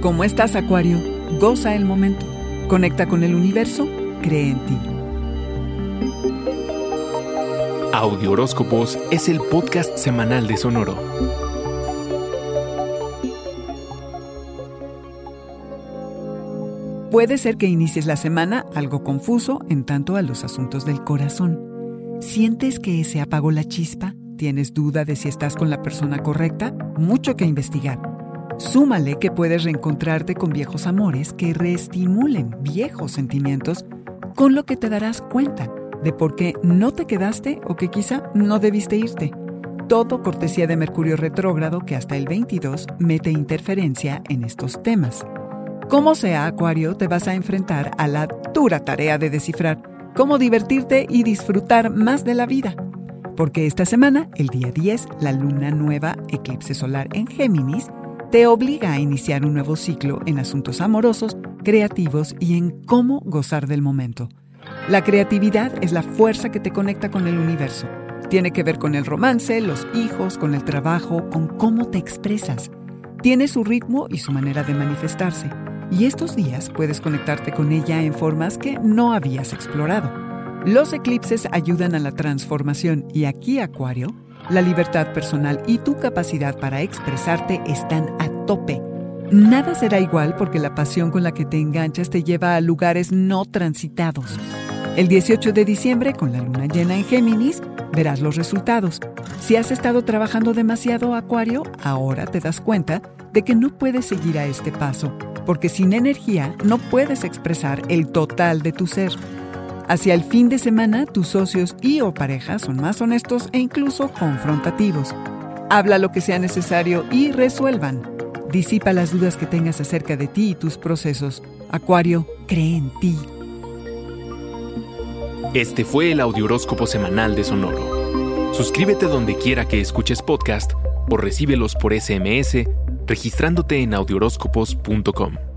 ¿Cómo estás, Acuario? Goza el momento. Conecta con el universo. Cree en ti. Audio Horóscopos es el podcast semanal de Sonoro. Puede ser que inicies la semana algo confuso en tanto a los asuntos del corazón. ¿Sientes que se apagó la chispa? ¿Tienes duda de si estás con la persona correcta? Mucho que investigar. Súmale que puedes reencontrarte con viejos amores que reestimulen viejos sentimientos, con lo que te darás cuenta de por qué no te quedaste o que quizá no debiste irte. Todo cortesía de Mercurio retrógrado que hasta el 22 mete interferencia en estos temas. Como sea, Acuario, te vas a enfrentar a la dura tarea de descifrar cómo divertirte y disfrutar más de la vida. Porque esta semana, el día 10, la luna nueva, eclipse solar en Géminis, te obliga a iniciar un nuevo ciclo en asuntos amorosos, creativos y en cómo gozar del momento. La creatividad es la fuerza que te conecta con el universo. Tiene que ver con el romance, los hijos, con el trabajo, con cómo te expresas. Tiene su ritmo y su manera de manifestarse. Y estos días puedes conectarte con ella en formas que no habías explorado. Los eclipses ayudan a la transformación y aquí, Acuario, la libertad personal y tu capacidad para expresarte están a tope. Nada será igual porque la pasión con la que te enganchas te lleva a lugares no transitados. El 18 de diciembre, con la luna llena en Géminis, verás los resultados. Si has estado trabajando demasiado, Acuario, ahora te das cuenta de que no puedes seguir a este paso, porque sin energía no puedes expresar el total de tu ser. Hacia el fin de semana, tus socios y o parejas son más honestos e incluso confrontativos. Habla lo que sea necesario y resuelvan. Disipa las dudas que tengas acerca de ti y tus procesos. Acuario, cree en ti. Este fue el Audioróscopo Semanal de Sonoro. Suscríbete donde quiera que escuches podcast o recíbelos por SMS registrándote en audioróscopos.com.